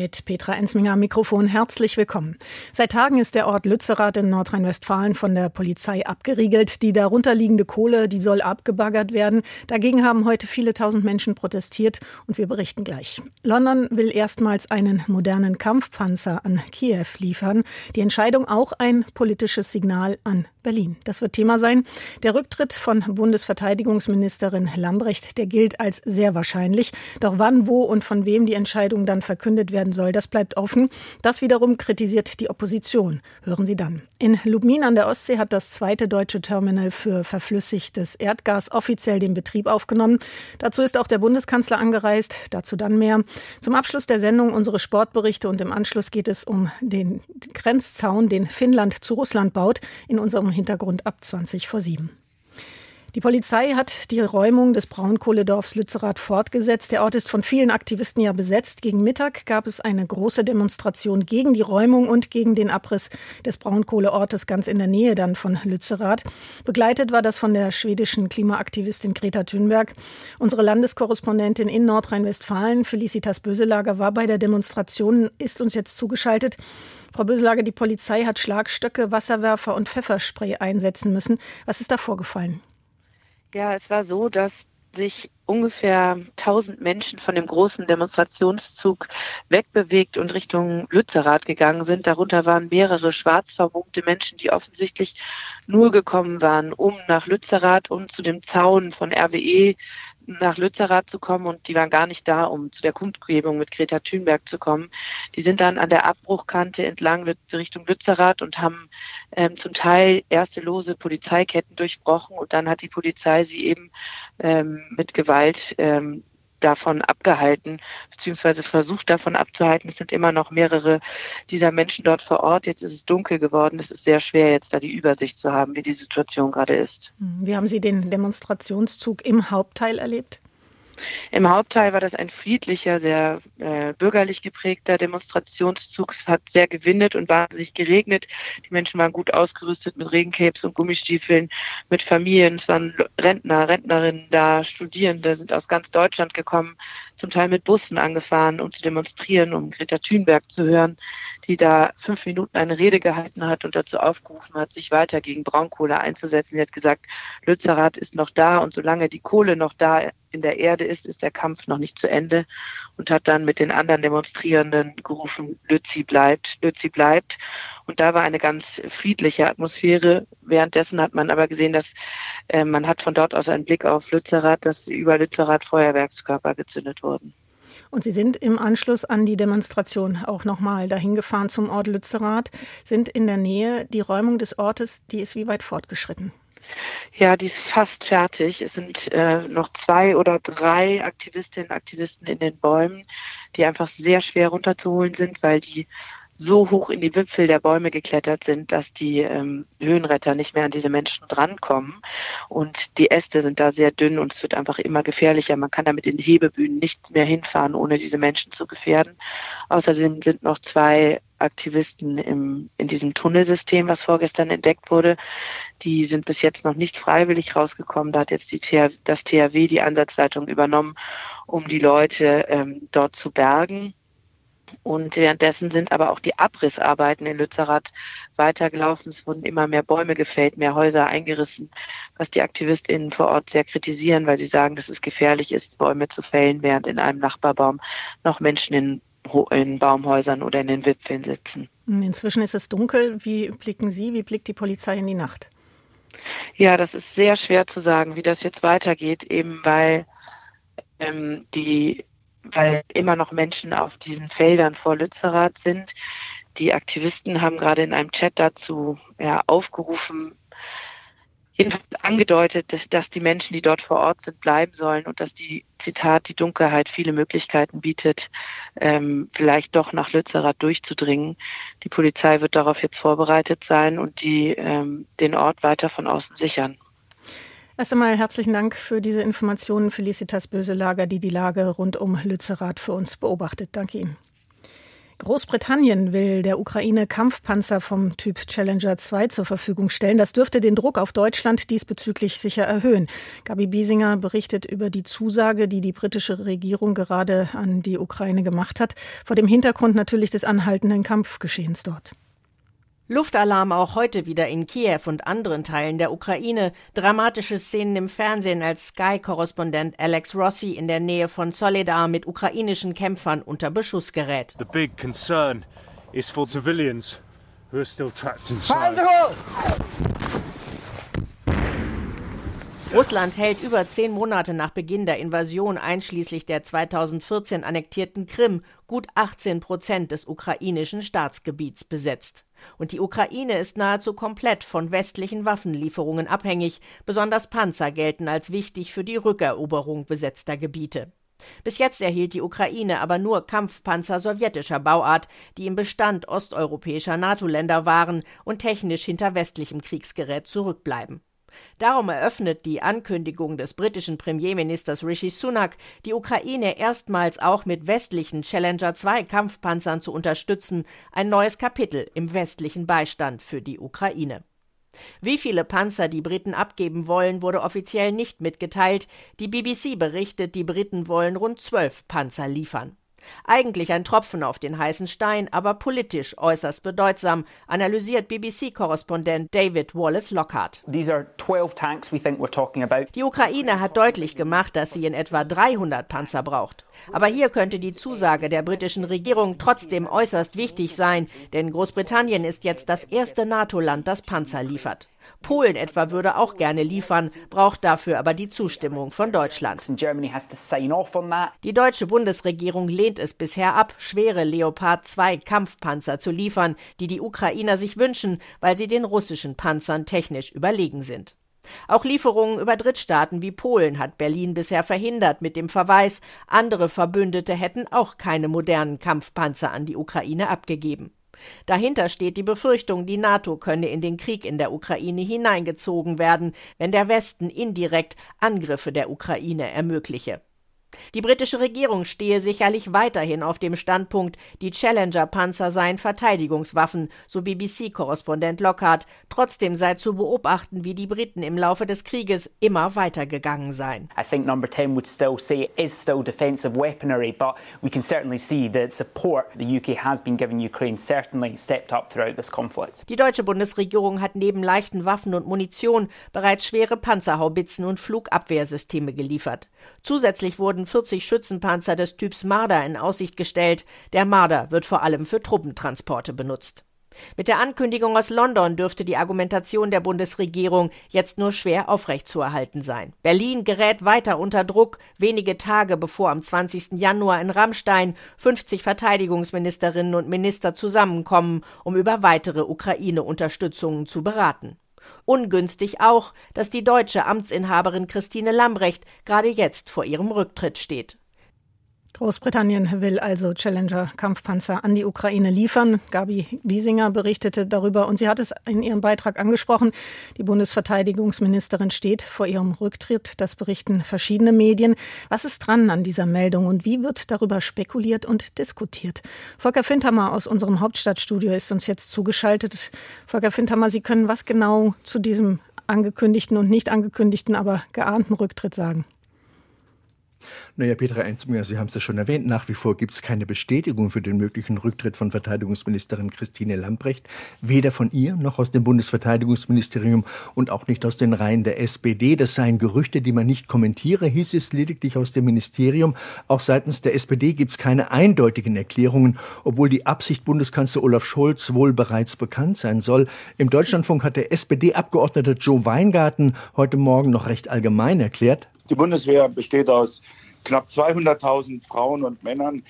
Mit Petra Ensminger am Mikrofon herzlich willkommen. Seit Tagen ist der Ort Lützerath in Nordrhein-Westfalen von der Polizei abgeriegelt. Die darunterliegende Kohle, die soll abgebaggert werden. Dagegen haben heute viele tausend Menschen protestiert und wir berichten gleich. London will erstmals einen modernen Kampfpanzer an Kiew liefern. Die Entscheidung auch ein politisches Signal an Berlin. Das wird Thema sein. Der Rücktritt von Bundesverteidigungsministerin Lambrecht, der gilt als sehr wahrscheinlich. Doch wann, wo und von wem die Entscheidung dann verkündet werden soll, das bleibt offen. Das wiederum kritisiert die Opposition. Hören Sie dann. In Lubmin an der Ostsee hat das zweite deutsche Terminal für verflüssigtes Erdgas offiziell den Betrieb aufgenommen. Dazu ist auch der Bundeskanzler angereist. Dazu dann mehr. Zum Abschluss der Sendung unsere Sportberichte und im Anschluss geht es um den Grenzzaun, den Finnland zu Russland baut. In unserem Hintergrund ab 20 vor 7. Die Polizei hat die Räumung des Braunkohledorfs Lützerath fortgesetzt. Der Ort ist von vielen Aktivisten ja besetzt. Gegen Mittag gab es eine große Demonstration gegen die Räumung und gegen den Abriss des Braunkohleortes ganz in der Nähe dann von Lützerath. Begleitet war das von der schwedischen Klimaaktivistin Greta Thunberg. Unsere Landeskorrespondentin in Nordrhein-Westfalen, Felicitas Böselager, war bei der Demonstration, ist uns jetzt zugeschaltet. Frau Böselager, die Polizei hat Schlagstöcke, Wasserwerfer und Pfefferspray einsetzen müssen. Was ist da vorgefallen? Ja, es war so, dass sich ungefähr 1000 Menschen von dem großen Demonstrationszug wegbewegt und Richtung Lützerath gegangen sind. Darunter waren mehrere schwarz vermummte Menschen, die offensichtlich nur gekommen waren, um nach Lützerath, um zu dem Zaun von RWE nach Lützerath zu kommen und die waren gar nicht da, um zu der Kundgebung mit Greta Thunberg zu kommen. Die sind dann an der Abbruchkante entlang Richtung Lützerath und haben ähm, zum Teil erste lose Polizeiketten durchbrochen und dann hat die Polizei sie eben ähm, mit Gewalt ähm, davon abgehalten, beziehungsweise versucht davon abzuhalten. Es sind immer noch mehrere dieser Menschen dort vor Ort. Jetzt ist es dunkel geworden. Es ist sehr schwer, jetzt da die Übersicht zu haben, wie die Situation gerade ist. Wie haben Sie den Demonstrationszug im Hauptteil erlebt? Im Hauptteil war das ein friedlicher, sehr äh, bürgerlich geprägter Demonstrationszug. Es hat sehr gewindet und wahnsinnig geregnet. Die Menschen waren gut ausgerüstet mit Regencapes und Gummistiefeln, mit Familien. Es waren Rentner, Rentnerinnen da, Studierende sind aus ganz Deutschland gekommen, zum Teil mit Bussen angefahren, um zu demonstrieren, um Greta Thunberg zu hören, die da fünf Minuten eine Rede gehalten hat und dazu aufgerufen hat, sich weiter gegen Braunkohle einzusetzen. Sie hat gesagt, Lützerath ist noch da und solange die Kohle noch da in der Erde ist, ist der Kampf noch nicht zu Ende und hat dann mit den anderen Demonstrierenden gerufen, Lützi bleibt, Lützi bleibt. Und da war eine ganz friedliche Atmosphäre. Währenddessen hat man aber gesehen, dass äh, man hat von dort aus einen Blick auf Lützerath, dass über Lützerath Feuerwerkskörper gezündet wurden. Und Sie sind im Anschluss an die Demonstration auch nochmal dahin gefahren zum Ort Lützerath, sind in der Nähe. Die Räumung des Ortes, die ist wie weit fortgeschritten? Ja, die ist fast fertig. Es sind äh, noch zwei oder drei Aktivistinnen und Aktivisten in den Bäumen, die einfach sehr schwer runterzuholen sind, weil die so hoch in die Wipfel der Bäume geklettert sind, dass die ähm, Höhenretter nicht mehr an diese Menschen drankommen. Und die Äste sind da sehr dünn und es wird einfach immer gefährlicher. Man kann da mit den Hebebühnen nicht mehr hinfahren, ohne diese Menschen zu gefährden. Außerdem sind noch zwei Aktivisten im, in diesem Tunnelsystem, was vorgestern entdeckt wurde. Die sind bis jetzt noch nicht freiwillig rausgekommen. Da hat jetzt die TH, das THW die Ansatzleitung übernommen, um die Leute ähm, dort zu bergen. Und währenddessen sind aber auch die Abrissarbeiten in Lützerath weitergelaufen. Es wurden immer mehr Bäume gefällt, mehr Häuser eingerissen, was die AktivistInnen vor Ort sehr kritisieren, weil sie sagen, dass es gefährlich ist, Bäume zu fällen, während in einem Nachbarbaum noch Menschen in, in Baumhäusern oder in den Wipfeln sitzen. Inzwischen ist es dunkel. Wie blicken Sie, wie blickt die Polizei in die Nacht? Ja, das ist sehr schwer zu sagen, wie das jetzt weitergeht, eben weil ähm, die weil immer noch Menschen auf diesen Feldern vor Lützerath sind. Die Aktivisten haben gerade in einem Chat dazu ja, aufgerufen, angedeutet, dass, dass die Menschen, die dort vor Ort sind, bleiben sollen und dass die, Zitat, die Dunkelheit viele Möglichkeiten bietet, ähm, vielleicht doch nach Lützerath durchzudringen. Die Polizei wird darauf jetzt vorbereitet sein und die, ähm, den Ort weiter von außen sichern. Erst einmal herzlichen Dank für diese Informationen, Felicitas Böselager, die die Lage rund um Lützerath für uns beobachtet. Danke Ihnen. Großbritannien will der Ukraine Kampfpanzer vom Typ Challenger 2 zur Verfügung stellen. Das dürfte den Druck auf Deutschland diesbezüglich sicher erhöhen. Gabi Biesinger berichtet über die Zusage, die die britische Regierung gerade an die Ukraine gemacht hat, vor dem Hintergrund natürlich des anhaltenden Kampfgeschehens dort. Luftalarm auch heute wieder in Kiew und anderen Teilen der Ukraine. Dramatische Szenen im Fernsehen, als Sky-Korrespondent Alex Rossi in der Nähe von Soledar mit ukrainischen Kämpfern unter Beschuss gerät. The big concern is for civilians who are still trapped inside. Russland hält über zehn Monate nach Beginn der Invasion einschließlich der 2014 annektierten Krim gut 18 Prozent des ukrainischen Staatsgebiets besetzt. Und die Ukraine ist nahezu komplett von westlichen Waffenlieferungen abhängig, besonders Panzer gelten als wichtig für die Rückeroberung besetzter Gebiete. Bis jetzt erhielt die Ukraine aber nur Kampfpanzer sowjetischer Bauart, die im Bestand osteuropäischer NATO-Länder waren und technisch hinter westlichem Kriegsgerät zurückbleiben. Darum eröffnet die Ankündigung des britischen Premierministers Rishi Sunak, die Ukraine erstmals auch mit westlichen Challenger 2 Kampfpanzern zu unterstützen, ein neues Kapitel im westlichen Beistand für die Ukraine. Wie viele Panzer die Briten abgeben wollen, wurde offiziell nicht mitgeteilt. Die BBC berichtet, die Briten wollen rund zwölf Panzer liefern. Eigentlich ein Tropfen auf den heißen Stein, aber politisch äußerst bedeutsam, analysiert BBC-Korrespondent David Wallace Lockhart. Die Ukraine hat deutlich gemacht, dass sie in etwa 300 Panzer braucht. Aber hier könnte die Zusage der britischen Regierung trotzdem äußerst wichtig sein, denn Großbritannien ist jetzt das erste NATO-Land, das Panzer liefert. Polen etwa würde auch gerne liefern, braucht dafür aber die Zustimmung von Deutschland. Die deutsche Bundesregierung lehnt es bisher ab, schwere Leopard 2 Kampfpanzer zu liefern, die die Ukrainer sich wünschen, weil sie den russischen Panzern technisch überlegen sind. Auch Lieferungen über Drittstaaten wie Polen hat Berlin bisher verhindert mit dem Verweis, andere Verbündete hätten auch keine modernen Kampfpanzer an die Ukraine abgegeben. Dahinter steht die Befürchtung, die NATO könne in den Krieg in der Ukraine hineingezogen werden, wenn der Westen indirekt Angriffe der Ukraine ermögliche. Die britische Regierung stehe sicherlich weiterhin auf dem Standpunkt, die Challenger-Panzer seien Verteidigungswaffen, so BBC-Korrespondent Lockhart. Trotzdem sei zu beobachten, wie die Briten im Laufe des Krieges immer weitergegangen seien. I think number 10 would still say it is still defensive weaponry, but we can certainly see that support the UK has been giving Ukraine certainly stepped up throughout this conflict. Die deutsche Bundesregierung hat neben leichten Waffen und Munition bereits schwere Panzerhaubitzen und Flugabwehrsysteme geliefert. Zusätzlich wurden wurden 40 Schützenpanzer des Typs Marder in Aussicht gestellt. Der Marder wird vor allem für Truppentransporte benutzt. Mit der Ankündigung aus London dürfte die Argumentation der Bundesregierung jetzt nur schwer aufrechtzuerhalten sein. Berlin gerät weiter unter Druck, wenige Tage bevor am 20. Januar in Rammstein 50 Verteidigungsministerinnen und Minister zusammenkommen, um über weitere Ukraine-Unterstützungen zu beraten. Ungünstig auch, dass die deutsche Amtsinhaberin Christine Lambrecht gerade jetzt vor ihrem Rücktritt steht. Großbritannien will also Challenger-Kampfpanzer an die Ukraine liefern. Gabi Wiesinger berichtete darüber und sie hat es in ihrem Beitrag angesprochen. Die Bundesverteidigungsministerin steht vor ihrem Rücktritt. Das berichten verschiedene Medien. Was ist dran an dieser Meldung und wie wird darüber spekuliert und diskutiert? Volker Findhammer aus unserem Hauptstadtstudio ist uns jetzt zugeschaltet. Volker Findhammer, Sie können was genau zu diesem angekündigten und nicht angekündigten, aber geahnten Rücktritt sagen? Naja, Petra Enzminger, Sie haben es ja schon erwähnt, nach wie vor gibt es keine Bestätigung für den möglichen Rücktritt von Verteidigungsministerin Christine Lambrecht, weder von ihr noch aus dem Bundesverteidigungsministerium und auch nicht aus den Reihen der SPD. Das seien Gerüchte, die man nicht kommentiere, hieß es lediglich aus dem Ministerium. Auch seitens der SPD gibt es keine eindeutigen Erklärungen, obwohl die Absicht Bundeskanzler Olaf Scholz wohl bereits bekannt sein soll. Im Deutschlandfunk hat der SPD-Abgeordnete Joe Weingarten heute Morgen noch recht allgemein erklärt, die Bundeswehr besteht aus knapp 200.000 Frauen und Männern,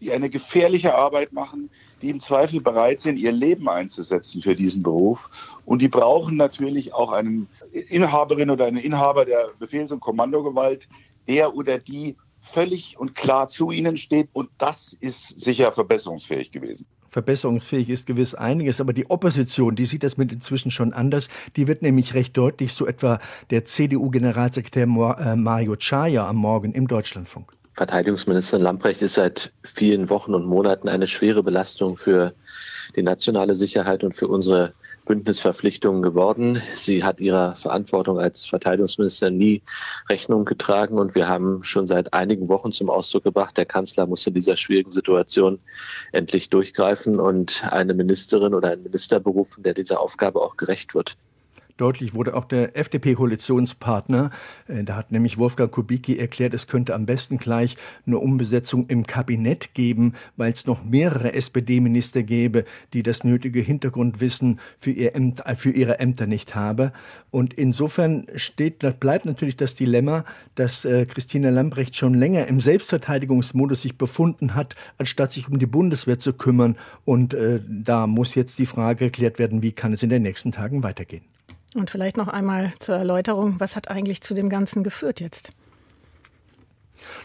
die eine gefährliche Arbeit machen, die im Zweifel bereit sind, ihr Leben einzusetzen für diesen Beruf. Und die brauchen natürlich auch einen Inhaberin oder einen Inhaber der Befehls- und Kommandogewalt, der oder die völlig und klar zu ihnen steht. Und das ist sicher verbesserungsfähig gewesen. Verbesserungsfähig ist gewiss einiges, aber die Opposition, die sieht das mit inzwischen schon anders. Die wird nämlich recht deutlich, so etwa der CDU-Generalsekretär äh, Mario Chaya am Morgen im Deutschlandfunk. Verteidigungsministerin Lamprecht ist seit vielen Wochen und Monaten eine schwere Belastung für die nationale Sicherheit und für unsere Bündnisverpflichtungen geworden. Sie hat ihrer Verantwortung als Verteidigungsminister nie Rechnung getragen und wir haben schon seit einigen Wochen zum Ausdruck gebracht, der Kanzler muss in dieser schwierigen Situation endlich durchgreifen und eine Ministerin oder einen Minister berufen, der dieser Aufgabe auch gerecht wird. Deutlich wurde auch der FDP-Koalitionspartner. Äh, da hat nämlich Wolfgang Kubicki erklärt, es könnte am besten gleich eine Umbesetzung im Kabinett geben, weil es noch mehrere SPD-Minister gäbe, die das nötige Hintergrundwissen für, ihr Ämter, äh, für ihre Ämter nicht haben. Und insofern steht, bleibt natürlich das Dilemma, dass äh, Christina Lambrecht schon länger im Selbstverteidigungsmodus sich befunden hat, anstatt sich um die Bundeswehr zu kümmern. Und äh, da muss jetzt die Frage geklärt werden, wie kann es in den nächsten Tagen weitergehen. Und vielleicht noch einmal zur Erläuterung, was hat eigentlich zu dem Ganzen geführt jetzt?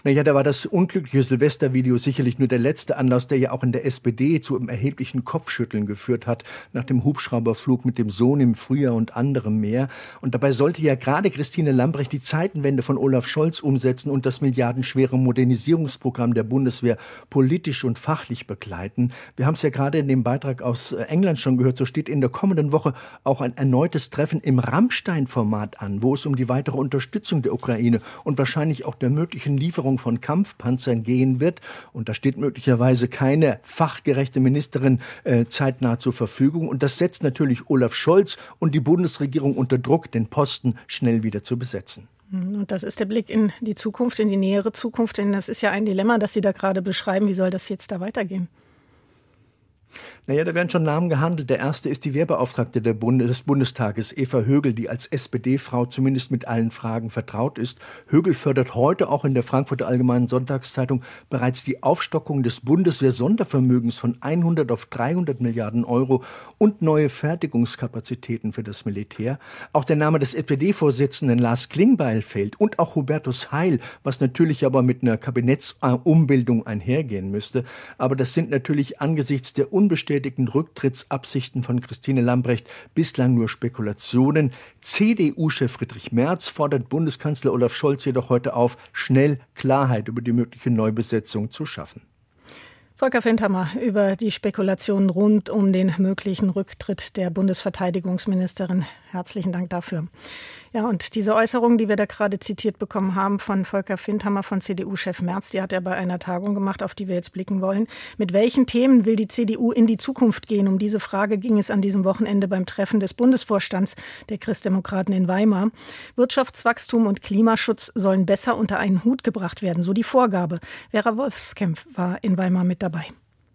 Naja, da war das unglückliche Silvestervideo sicherlich nur der letzte Anlass, der ja auch in der SPD zu einem erheblichen Kopfschütteln geführt hat, nach dem Hubschrauberflug mit dem Sohn im Frühjahr und anderem mehr. Und dabei sollte ja gerade Christine Lambrecht die Zeitenwende von Olaf Scholz umsetzen und das milliardenschwere Modernisierungsprogramm der Bundeswehr politisch und fachlich begleiten. Wir haben es ja gerade in dem Beitrag aus äh, England schon gehört, so steht in der kommenden Woche auch ein erneutes Treffen im Rammstein-Format an, wo es um die weitere Unterstützung der Ukraine und wahrscheinlich auch der möglichen Lieferung von Kampfpanzern gehen wird. Und da steht möglicherweise keine fachgerechte Ministerin äh, zeitnah zur Verfügung. Und das setzt natürlich Olaf Scholz und die Bundesregierung unter Druck, den Posten schnell wieder zu besetzen. Und das ist der Blick in die Zukunft, in die nähere Zukunft. Denn das ist ja ein Dilemma, das Sie da gerade beschreiben. Wie soll das jetzt da weitergehen? Naja, da werden schon Namen gehandelt. Der erste ist die Wehrbeauftragte Bundes des Bundestages, Eva Högel, die als SPD-Frau zumindest mit allen Fragen vertraut ist. Högel fördert heute auch in der Frankfurter Allgemeinen Sonntagszeitung bereits die Aufstockung des Bundeswehr-Sondervermögens von 100 auf 300 Milliarden Euro und neue Fertigungskapazitäten für das Militär. Auch der Name des SPD-Vorsitzenden Lars Klingbeil fällt und auch Hubertus Heil, was natürlich aber mit einer Kabinettsumbildung einhergehen müsste. Aber das sind natürlich angesichts der unbestätigten Rücktrittsabsichten von Christine Lambrecht bislang nur Spekulationen. CDU-Chef Friedrich Merz fordert Bundeskanzler Olaf Scholz jedoch heute auf, schnell Klarheit über die mögliche Neubesetzung zu schaffen. Volker Findhammer über die Spekulationen rund um den möglichen Rücktritt der Bundesverteidigungsministerin. Herzlichen Dank dafür. Ja, und diese Äußerung, die wir da gerade zitiert bekommen haben von Volker Findhammer, von CDU-Chef Merz, die hat er bei einer Tagung gemacht, auf die wir jetzt blicken wollen. Mit welchen Themen will die CDU in die Zukunft gehen? Um diese Frage ging es an diesem Wochenende beim Treffen des Bundesvorstands der Christdemokraten in Weimar. Wirtschaftswachstum und Klimaschutz sollen besser unter einen Hut gebracht werden, so die Vorgabe. Vera Wolfskämpf war in Weimar mit dabei.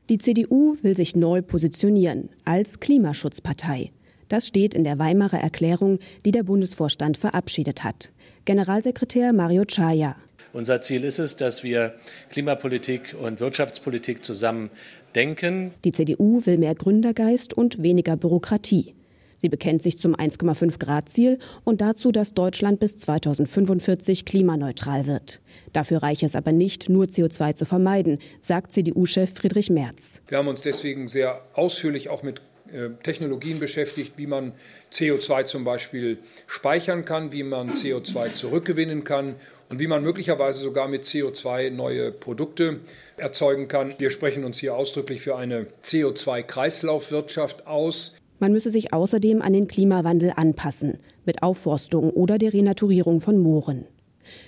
Die CDU will sich neu positionieren als Klimaschutzpartei. Das steht in der Weimarer Erklärung, die der Bundesvorstand verabschiedet hat. Generalsekretär Mario Chaya. Unser Ziel ist es, dass wir Klimapolitik und Wirtschaftspolitik zusammen denken. Die CDU will mehr Gründergeist und weniger Bürokratie. Sie bekennt sich zum 1,5 Grad Ziel und dazu, dass Deutschland bis 2045 klimaneutral wird. Dafür reiche es aber nicht, nur CO2 zu vermeiden, sagt CDU-Chef Friedrich Merz. Wir haben uns deswegen sehr ausführlich auch mit Technologien beschäftigt, wie man CO2 zum Beispiel speichern kann, wie man CO2 zurückgewinnen kann und wie man möglicherweise sogar mit CO2 neue Produkte erzeugen kann. Wir sprechen uns hier ausdrücklich für eine CO2-Kreislaufwirtschaft aus. Man müsse sich außerdem an den Klimawandel anpassen, mit Aufforstung oder der Renaturierung von Mooren.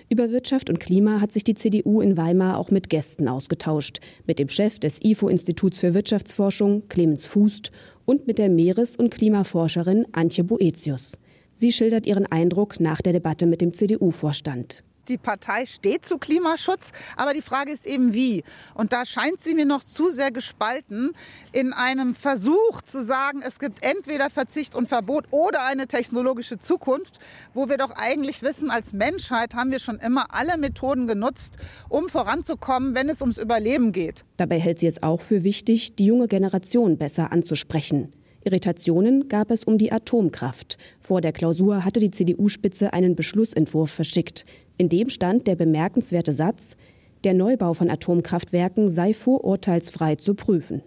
Über Wirtschaft und Klima hat sich die CDU in Weimar auch mit Gästen ausgetauscht, mit dem Chef des IFO-Instituts für Wirtschaftsforschung, Clemens Fußt, und mit der Meeres- und Klimaforscherin Antje Boetius. Sie schildert ihren Eindruck nach der Debatte mit dem CDU-Vorstand. Die Partei steht zu Klimaschutz, aber die Frage ist eben wie. Und da scheint sie mir noch zu sehr gespalten in einem Versuch zu sagen, es gibt entweder Verzicht und Verbot oder eine technologische Zukunft, wo wir doch eigentlich wissen, als Menschheit haben wir schon immer alle Methoden genutzt, um voranzukommen, wenn es ums Überleben geht. Dabei hält sie es auch für wichtig, die junge Generation besser anzusprechen. Irritationen gab es um die Atomkraft. Vor der Klausur hatte die CDU-Spitze einen Beschlussentwurf verschickt. In dem stand der bemerkenswerte Satz, der Neubau von Atomkraftwerken sei vorurteilsfrei zu prüfen.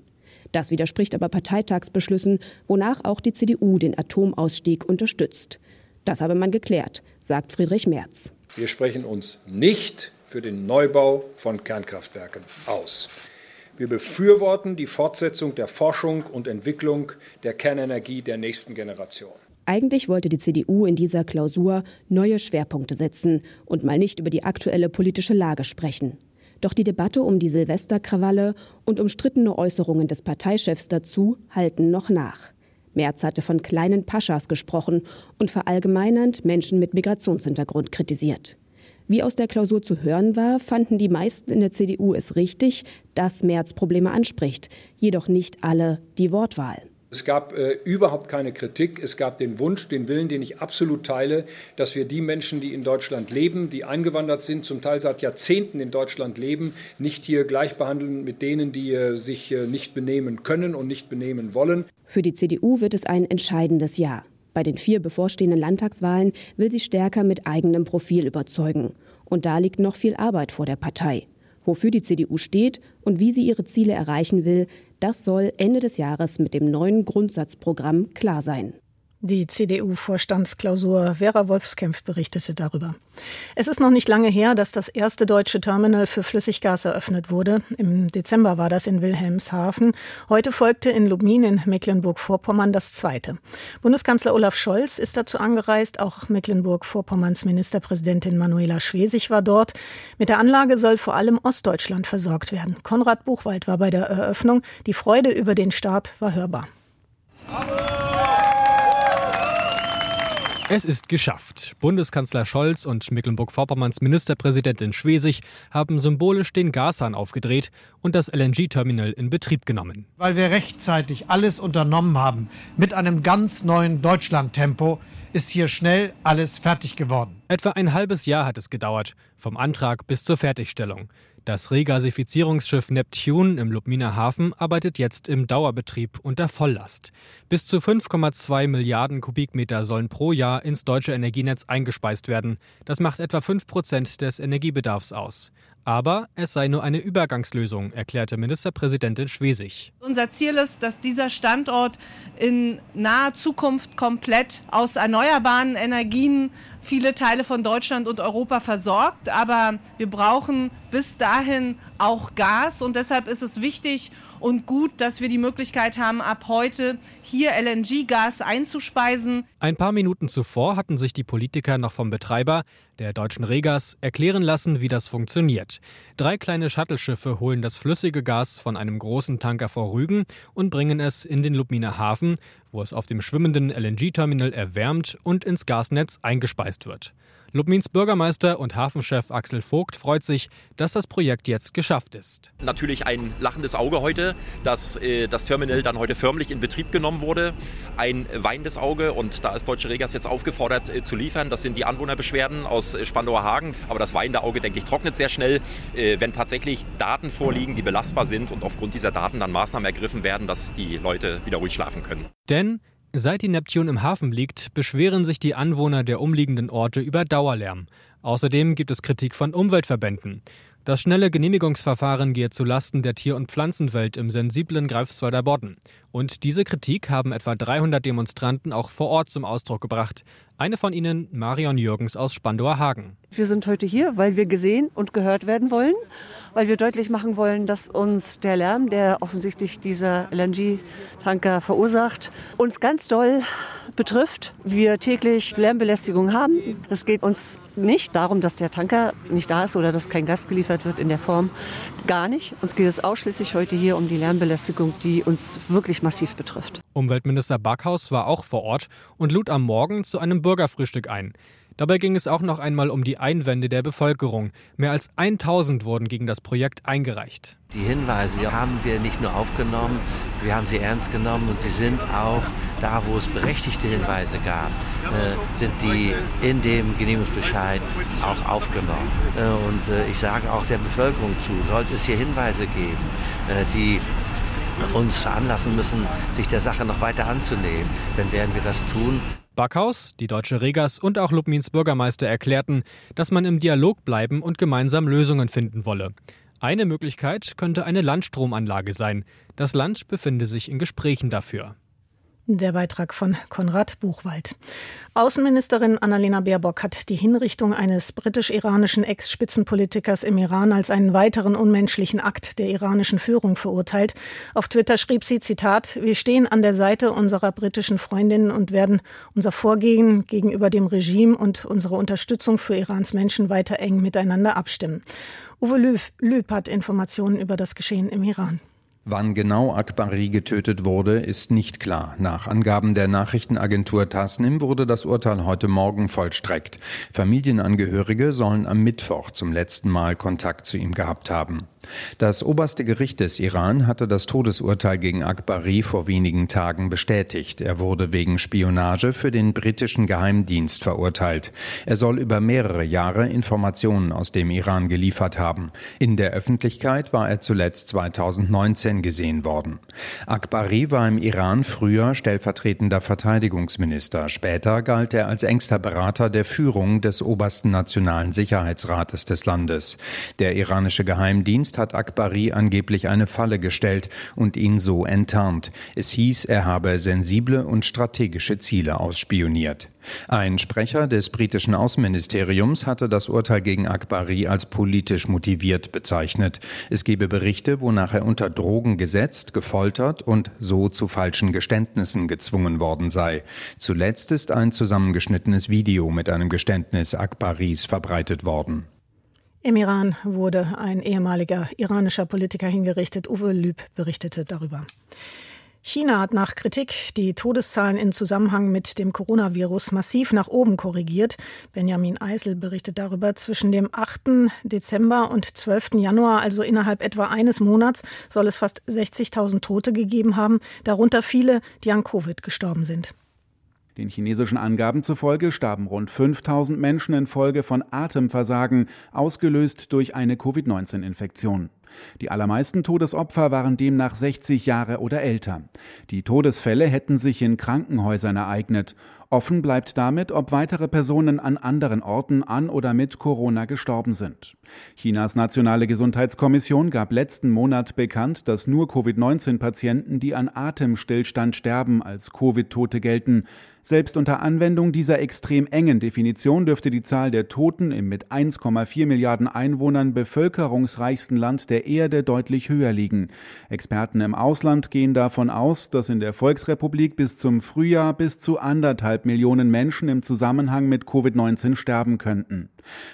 Das widerspricht aber Parteitagsbeschlüssen, wonach auch die CDU den Atomausstieg unterstützt. Das habe man geklärt, sagt Friedrich Merz. Wir sprechen uns nicht für den Neubau von Kernkraftwerken aus. Wir befürworten die Fortsetzung der Forschung und Entwicklung der Kernenergie der nächsten Generation. Eigentlich wollte die CDU in dieser Klausur neue Schwerpunkte setzen und mal nicht über die aktuelle politische Lage sprechen. Doch die Debatte um die Silvesterkrawalle und umstrittene Äußerungen des Parteichefs dazu halten noch nach. Merz hatte von kleinen Paschas gesprochen und verallgemeinernd Menschen mit Migrationshintergrund kritisiert. Wie aus der Klausur zu hören war, fanden die meisten in der CDU es richtig, dass Merz Probleme anspricht, jedoch nicht alle die Wortwahl. Es gab äh, überhaupt keine Kritik. Es gab den Wunsch, den Willen, den ich absolut teile, dass wir die Menschen, die in Deutschland leben, die eingewandert sind, zum Teil seit Jahrzehnten in Deutschland leben, nicht hier gleich behandeln mit denen, die äh, sich äh, nicht benehmen können und nicht benehmen wollen. Für die CDU wird es ein entscheidendes Jahr. Bei den vier bevorstehenden Landtagswahlen will sie stärker mit eigenem Profil überzeugen. Und da liegt noch viel Arbeit vor der Partei. Wofür die CDU steht und wie sie ihre Ziele erreichen will, das soll Ende des Jahres mit dem neuen Grundsatzprogramm klar sein. Die CDU-Vorstandsklausur Vera Wolfskämpf berichtete darüber. Es ist noch nicht lange her, dass das erste deutsche Terminal für Flüssiggas eröffnet wurde. Im Dezember war das in Wilhelmshaven. Heute folgte in Lubmin in Mecklenburg-Vorpommern das zweite. Bundeskanzler Olaf Scholz ist dazu angereist. Auch Mecklenburg-Vorpommerns Ministerpräsidentin Manuela Schwesig war dort. Mit der Anlage soll vor allem Ostdeutschland versorgt werden. Konrad Buchwald war bei der Eröffnung. Die Freude über den Start war hörbar. Bravo! Es ist geschafft. Bundeskanzler Scholz und Mecklenburg-Vorpommerns Ministerpräsidentin Schwesig haben symbolisch den Gashahn aufgedreht und das LNG-Terminal in Betrieb genommen. Weil wir rechtzeitig alles unternommen haben, mit einem ganz neuen Deutschland-Tempo, ist hier schnell alles fertig geworden. Etwa ein halbes Jahr hat es gedauert, vom Antrag bis zur Fertigstellung. Das Regasifizierungsschiff Neptune im Lubminer Hafen arbeitet jetzt im Dauerbetrieb unter Volllast. Bis zu 5,2 Milliarden Kubikmeter sollen pro Jahr ins deutsche Energienetz eingespeist werden. Das macht etwa 5 Prozent des Energiebedarfs aus. Aber es sei nur eine Übergangslösung, erklärte Ministerpräsidentin Schwesig. Unser Ziel ist, dass dieser Standort in naher Zukunft komplett aus erneuerbaren Energien viele Teile von Deutschland und Europa versorgt. Aber wir brauchen bis dahin auch Gas und deshalb ist es wichtig und gut, dass wir die Möglichkeit haben, ab heute hier LNG-Gas einzuspeisen. Ein paar Minuten zuvor hatten sich die Politiker noch vom Betreiber, der deutschen Regas, erklären lassen, wie das funktioniert. Drei kleine Shuttleschiffe holen das flüssige Gas von einem großen Tanker vor Rügen und bringen es in den Lubminer Hafen, wo es auf dem schwimmenden LNG-Terminal erwärmt und ins Gasnetz eingespeist wird. Lubmins Bürgermeister und Hafenchef Axel Vogt freut sich, dass das Projekt jetzt geschafft ist. Natürlich ein lachendes Auge heute, dass äh, das Terminal dann heute förmlich in Betrieb genommen wurde. Ein weinendes Auge und da ist Deutsche Regas jetzt aufgefordert äh, zu liefern. Das sind die Anwohnerbeschwerden aus äh, Spandauer Hagen. Aber das weinende Auge, denke ich, trocknet sehr schnell, äh, wenn tatsächlich Daten vorliegen, die belastbar sind und aufgrund dieser Daten dann Maßnahmen ergriffen werden, dass die Leute wieder ruhig schlafen können. Denn Seit die Neptun im Hafen liegt, beschweren sich die Anwohner der umliegenden Orte über Dauerlärm. Außerdem gibt es Kritik von Umweltverbänden. Das schnelle Genehmigungsverfahren geht zulasten der Tier- und Pflanzenwelt im sensiblen Greifswalder Bodden. Und diese Kritik haben etwa 300 Demonstranten auch vor Ort zum Ausdruck gebracht. Eine von ihnen, Marion Jürgens aus Spandauer Hagen. Wir sind heute hier, weil wir gesehen und gehört werden wollen, weil wir deutlich machen wollen, dass uns der Lärm, der offensichtlich dieser LNG-Tanker verursacht, uns ganz doll betrifft. Wir täglich Lärmbelästigung haben. Es geht uns nicht darum, dass der Tanker nicht da ist oder dass kein Gas geliefert wird in der Form. Gar nicht. Uns geht es ausschließlich heute hier um die Lärmbelästigung, die uns wirklich massiv betrifft. Umweltminister Backhaus war auch vor Ort und lud am Morgen zu einem Bürgerfrühstück ein. Dabei ging es auch noch einmal um die Einwände der Bevölkerung. Mehr als 1000 wurden gegen das Projekt eingereicht. Die Hinweise haben wir nicht nur aufgenommen, wir haben sie ernst genommen und sie sind auch da, wo es berechtigte Hinweise gab, äh, sind die in dem Genehmigungsbescheid auch aufgenommen. Äh, und äh, ich sage auch der Bevölkerung zu, sollte es hier Hinweise geben, äh, die uns veranlassen müssen, sich der Sache noch weiter anzunehmen, dann werden wir das tun. Backhaus, die Deutsche Regas und auch Lubmins Bürgermeister erklärten, dass man im Dialog bleiben und gemeinsam Lösungen finden wolle. Eine Möglichkeit könnte eine Landstromanlage sein. Das Land befinde sich in Gesprächen dafür. Der Beitrag von Konrad Buchwald. Außenministerin Annalena Baerbock hat die Hinrichtung eines britisch-iranischen Ex-Spitzenpolitikers im Iran als einen weiteren unmenschlichen Akt der iranischen Führung verurteilt. Auf Twitter schrieb sie, Zitat, wir stehen an der Seite unserer britischen Freundinnen und werden unser Vorgehen gegenüber dem Regime und unsere Unterstützung für Irans Menschen weiter eng miteinander abstimmen. Uwe Lüb, hat Informationen über das Geschehen im Iran. Wann genau Akbari getötet wurde, ist nicht klar. Nach Angaben der Nachrichtenagentur Tasnim wurde das Urteil heute Morgen vollstreckt. Familienangehörige sollen am Mittwoch zum letzten Mal Kontakt zu ihm gehabt haben. Das oberste Gericht des Iran hatte das Todesurteil gegen Akbari vor wenigen Tagen bestätigt. Er wurde wegen Spionage für den britischen Geheimdienst verurteilt. Er soll über mehrere Jahre Informationen aus dem Iran geliefert haben. In der Öffentlichkeit war er zuletzt 2019 gesehen worden. Akbari war im Iran früher stellvertretender Verteidigungsminister. Später galt er als engster Berater der Führung des obersten Nationalen Sicherheitsrates des Landes. Der iranische Geheimdienst hat Akbari angeblich eine Falle gestellt und ihn so enttarnt. Es hieß, er habe sensible und strategische Ziele ausspioniert. Ein Sprecher des britischen Außenministeriums hatte das Urteil gegen Akbari als politisch motiviert bezeichnet. Es gebe Berichte, wonach er unter Drogen gesetzt, gefoltert und so zu falschen Geständnissen gezwungen worden sei. Zuletzt ist ein zusammengeschnittenes Video mit einem Geständnis Akbaris verbreitet worden. Im Iran wurde ein ehemaliger iranischer Politiker hingerichtet. Uwe Lüb berichtete darüber. China hat nach Kritik die Todeszahlen in Zusammenhang mit dem Coronavirus massiv nach oben korrigiert. Benjamin Eisel berichtet darüber. Zwischen dem 8. Dezember und 12. Januar, also innerhalb etwa eines Monats, soll es fast 60.000 Tote gegeben haben, darunter viele, die an Covid gestorben sind. Den chinesischen Angaben zufolge starben rund 5000 Menschen infolge von Atemversagen, ausgelöst durch eine Covid-19-Infektion. Die allermeisten Todesopfer waren demnach 60 Jahre oder älter. Die Todesfälle hätten sich in Krankenhäusern ereignet. Offen bleibt damit, ob weitere Personen an anderen Orten an oder mit Corona gestorben sind. Chinas nationale Gesundheitskommission gab letzten Monat bekannt, dass nur Covid-19-Patienten, die an Atemstillstand sterben, als Covid-Tote gelten. Selbst unter Anwendung dieser extrem engen Definition dürfte die Zahl der Toten im mit 1,4 Milliarden Einwohnern bevölkerungsreichsten Land der Erde deutlich höher liegen. Experten im Ausland gehen davon aus, dass in der Volksrepublik bis zum Frühjahr bis zu anderthalb Millionen Menschen im Zusammenhang mit Covid-19 sterben könnten.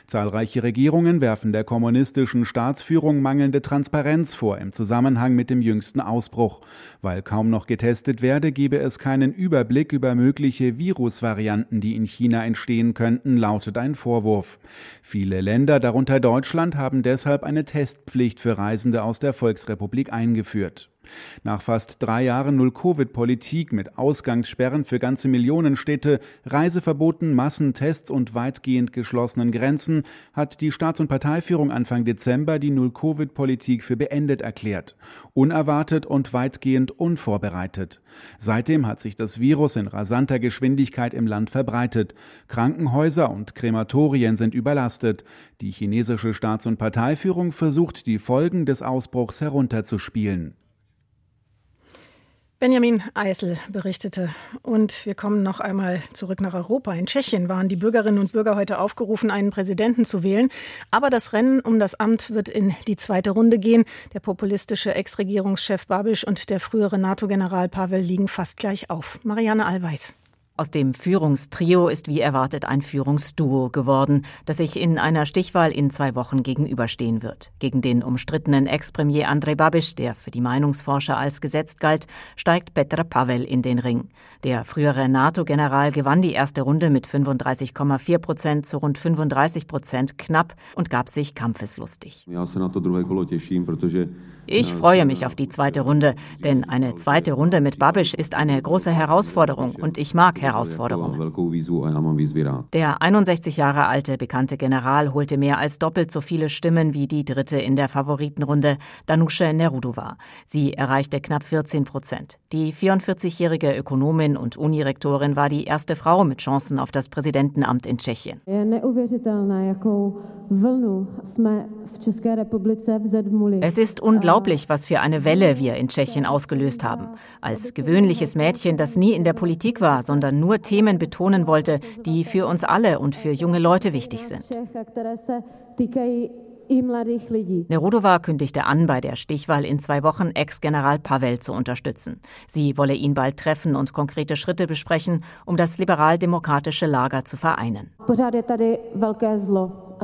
Zahlreiche Regierungen werfen der kommunistischen Staatsführung mangelnde Transparenz vor im Zusammenhang mit dem jüngsten Ausbruch. Weil kaum noch getestet werde, gebe es keinen Überblick über mögliche Virusvarianten, die in China entstehen könnten, lautet ein Vorwurf. Viele Länder, darunter Deutschland, haben deshalb eine Testpflicht für Reisende aus der Volksrepublik eingeführt. Nach fast drei Jahren Null-Covid-Politik mit Ausgangssperren für ganze Millionen Städte, Reiseverboten, Massentests und weitgehend geschlossenen Grenzen hat die Staats- und Parteiführung Anfang Dezember die Null-Covid-Politik für beendet erklärt. Unerwartet und weitgehend unvorbereitet. Seitdem hat sich das Virus in rasanter Geschwindigkeit im Land verbreitet. Krankenhäuser und Krematorien sind überlastet. Die chinesische Staats- und Parteiführung versucht, die Folgen des Ausbruchs herunterzuspielen. Benjamin Eisel berichtete. Und wir kommen noch einmal zurück nach Europa. In Tschechien waren die Bürgerinnen und Bürger heute aufgerufen, einen Präsidenten zu wählen. Aber das Rennen um das Amt wird in die zweite Runde gehen. Der populistische Ex-Regierungschef Babisch und der frühere NATO-General Pavel liegen fast gleich auf. Marianne Allweis. Aus dem Führungstrio ist wie erwartet ein Führungsduo geworden, das sich in einer Stichwahl in zwei Wochen gegenüberstehen wird. Gegen den umstrittenen Ex-Premier Andrej Babiš, der für die Meinungsforscher als gesetzt galt, steigt Petra Pavel in den Ring. Der frühere NATO-General gewann die erste Runde mit 35,4 Prozent zu rund 35 Prozent knapp und gab sich kampfeslustig. Ich freue mich auf die zweite Runde, denn eine zweite Runde mit Babiš ist eine große Herausforderung und ich mag Herausforderungen. Der 61 Jahre alte bekannte General holte mehr als doppelt so viele Stimmen wie die dritte in der Favoritenrunde, Danusche Nerudova. Sie erreichte knapp 14 Prozent. Die 44-jährige Ökonomin und Unirektorin war die erste Frau mit Chancen auf das Präsidentenamt in Tschechien. Es ist unglaublich, unglaublich, was für eine Welle wir in Tschechien ausgelöst haben. Als gewöhnliches Mädchen, das nie in der Politik war, sondern nur Themen betonen wollte, die für uns alle und für junge Leute wichtig sind. Nerudova kündigte an, bei der Stichwahl in zwei Wochen Ex-General Pavel zu unterstützen. Sie wolle ihn bald treffen und konkrete Schritte besprechen, um das liberal-demokratische Lager zu vereinen.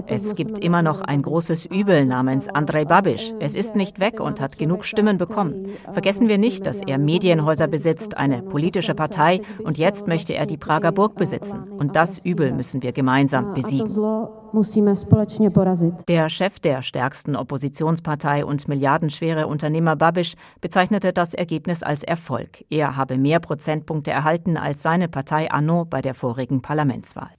Es gibt immer noch ein großes Übel namens Andrei Babiš. Es ist nicht weg und hat genug Stimmen bekommen. Vergessen wir nicht, dass er Medienhäuser besitzt, eine politische Partei und jetzt möchte er die Prager Burg besitzen. Und das Übel müssen wir gemeinsam besiegen. Der Chef der stärksten Oppositionspartei und milliardenschwere Unternehmer Babiš bezeichnete das Ergebnis als Erfolg. Er habe mehr Prozentpunkte erhalten als seine Partei Anno bei der vorigen Parlamentswahl.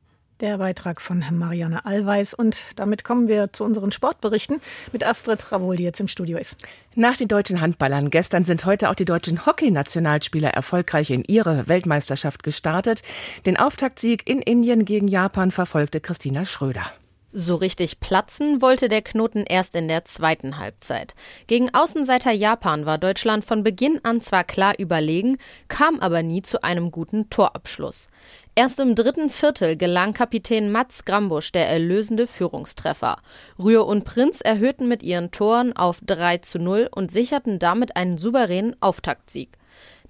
Der Beitrag von Marianne Allweis. Und damit kommen wir zu unseren Sportberichten mit Astrid Ravol, die jetzt im Studio ist. Nach den deutschen Handballern gestern sind heute auch die deutschen Hockeynationalspieler erfolgreich in ihre Weltmeisterschaft gestartet. Den Auftaktsieg in Indien gegen Japan verfolgte Christina Schröder. So richtig platzen wollte der Knoten erst in der zweiten Halbzeit. Gegen Außenseiter Japan war Deutschland von Beginn an zwar klar überlegen, kam aber nie zu einem guten Torabschluss. Erst im dritten Viertel gelang Kapitän Mats Grambusch der erlösende Führungstreffer. Rühr und Prinz erhöhten mit ihren Toren auf 3 zu 0 und sicherten damit einen souveränen Auftaktsieg.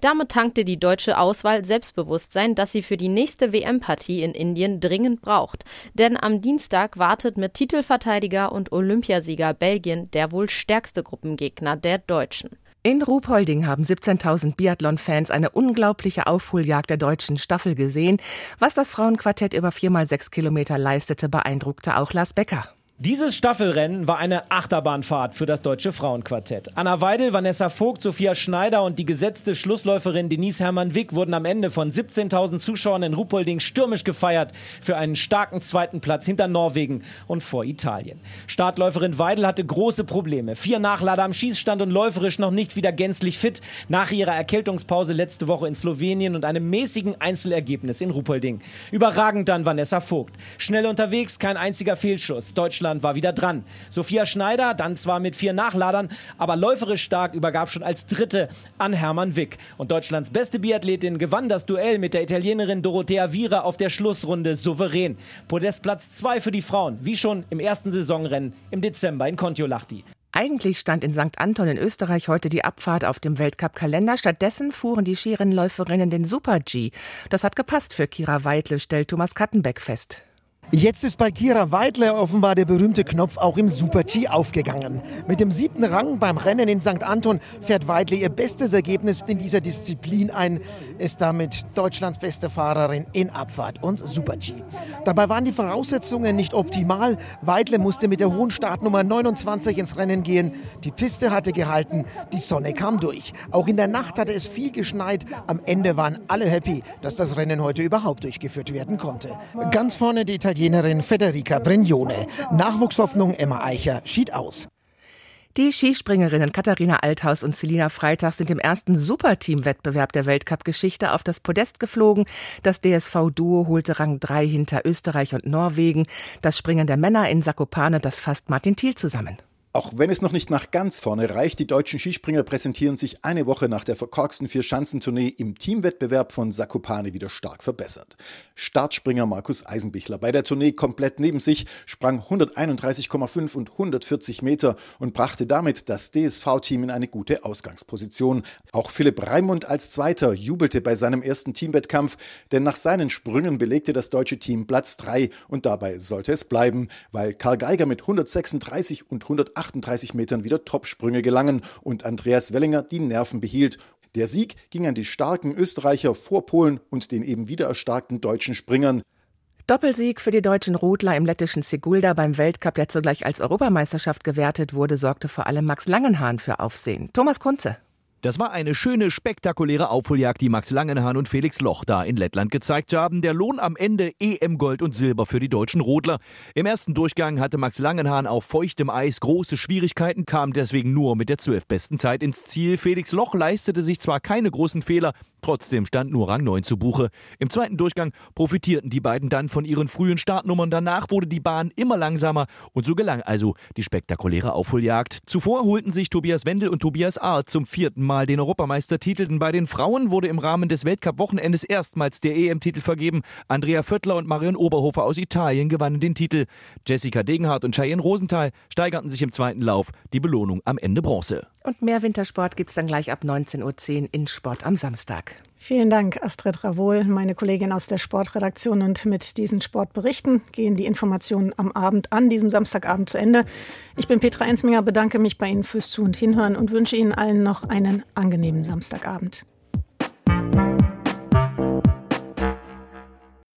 Damit tankte die deutsche Auswahl Selbstbewusstsein, das sie für die nächste WM-Partie in Indien dringend braucht. Denn am Dienstag wartet mit Titelverteidiger und Olympiasieger Belgien der wohl stärkste Gruppengegner der Deutschen. In Ruhpolding haben 17.000 Biathlon-Fans eine unglaubliche Aufholjagd der deutschen Staffel gesehen. Was das Frauenquartett über 4x6 Kilometer leistete, beeindruckte auch Lars Becker. Dieses Staffelrennen war eine Achterbahnfahrt für das deutsche Frauenquartett. Anna Weidel, Vanessa Vogt, Sophia Schneider und die gesetzte Schlussläuferin Denise Hermann-Wick wurden am Ende von 17.000 Zuschauern in Ruppolding stürmisch gefeiert für einen starken zweiten Platz hinter Norwegen und vor Italien. Startläuferin Weidel hatte große Probleme. Vier Nachlader am Schießstand und läuferisch noch nicht wieder gänzlich fit nach ihrer Erkältungspause letzte Woche in Slowenien und einem mäßigen Einzelergebnis in Ruppolding. Überragend dann Vanessa Vogt. Schnell unterwegs, kein einziger Fehlschuss. Deutschland Deutschland war wieder dran. Sophia Schneider, dann zwar mit vier Nachladern, aber läuferisch stark, übergab schon als Dritte an Hermann Wick. Und Deutschlands beste Biathletin gewann das Duell mit der Italienerin Dorothea Viera auf der Schlussrunde souverän. Podestplatz 2 für die Frauen, wie schon im ersten Saisonrennen im Dezember in Kontiolahti. Eigentlich stand in St. Anton in Österreich heute die Abfahrt auf dem Weltcup-Kalender. Stattdessen fuhren die Skirennläuferinnen den Super-G. Das hat gepasst für Kira Weidle, stellt Thomas Kattenbeck fest. Jetzt ist bei Kira Weidler offenbar der berühmte Knopf auch im Super-G aufgegangen. Mit dem siebten Rang beim Rennen in St. Anton fährt Weidler ihr bestes Ergebnis in dieser Disziplin ein, ist damit Deutschlands beste Fahrerin in Abfahrt und Super-G. Dabei waren die Voraussetzungen nicht optimal. Weidler musste mit der hohen Startnummer 29 ins Rennen gehen. Die Piste hatte gehalten, die Sonne kam durch. Auch in der Nacht hatte es viel geschneit. Am Ende waren alle happy, dass das Rennen heute überhaupt durchgeführt werden konnte. Ganz vorne die Italienerin Federica Brignone. Nachwuchshoffnung Emma Eicher schied aus. Die Skispringerinnen Katharina Althaus und Selina Freitag sind im ersten Superteam-Wettbewerb der Weltcup-Geschichte auf das Podest geflogen. Das DSV-Duo holte Rang 3 hinter Österreich und Norwegen. Das Springen der Männer in Sakopane, das fasst Martin Thiel zusammen. Auch wenn es noch nicht nach ganz vorne reicht, die deutschen Skispringer präsentieren sich eine Woche nach der verkorksten Vier-Schanzentournee im Teamwettbewerb von Sakopane wieder stark verbessert. Startspringer Markus Eisenbichler bei der Tournee komplett neben sich, sprang 131,5 und 140 Meter und brachte damit das DSV-Team in eine gute Ausgangsposition. Auch Philipp Raimund als Zweiter jubelte bei seinem ersten Teamwettkampf, denn nach seinen Sprüngen belegte das deutsche Team Platz 3 und dabei sollte es bleiben, weil Karl Geiger mit 136 und 108 38 Metern wieder Topsprünge gelangen und Andreas Wellinger die Nerven behielt. Der Sieg ging an die starken Österreicher vor Polen und den eben wieder erstarkten deutschen Springern. Doppelsieg für die deutschen Rudler im lettischen Sigulda beim Weltcup, der zugleich als Europameisterschaft gewertet wurde, sorgte vor allem Max Langenhahn für Aufsehen. Thomas Kunze. Das war eine schöne, spektakuläre Aufholjagd, die Max Langenhahn und Felix Loch da in Lettland gezeigt haben. Der Lohn am Ende EM Gold und Silber für die deutschen Rodler. Im ersten Durchgang hatte Max Langenhahn auf feuchtem Eis große Schwierigkeiten, kam deswegen nur mit der zwölfbesten Zeit ins Ziel. Felix Loch leistete sich zwar keine großen Fehler, trotzdem stand nur Rang 9 zu Buche. Im zweiten Durchgang profitierten die beiden dann von ihren frühen Startnummern. Danach wurde die Bahn immer langsamer und so gelang also die spektakuläre Aufholjagd. Zuvor holten sich Tobias Wendel und Tobias Arlt zum vierten Mal Mal den Europameistertitel. Denn bei den Frauen wurde im Rahmen des Weltcup-Wochenendes erstmals der EM-Titel vergeben. Andrea Vöttler und Marion Oberhofer aus Italien gewannen den Titel. Jessica Degenhardt und Cheyenne Rosenthal steigerten sich im zweiten Lauf. Die Belohnung am Ende Bronze. Und mehr Wintersport gibt es dann gleich ab 19.10 Uhr in Sport am Samstag. Vielen Dank, Astrid Ravol, meine Kollegin aus der Sportredaktion. Und mit diesen Sportberichten gehen die Informationen am Abend an diesem Samstagabend zu Ende. Ich bin Petra Ensminger, bedanke mich bei Ihnen fürs Zu- und Hinhören und wünsche Ihnen allen noch einen angenehmen Samstagabend.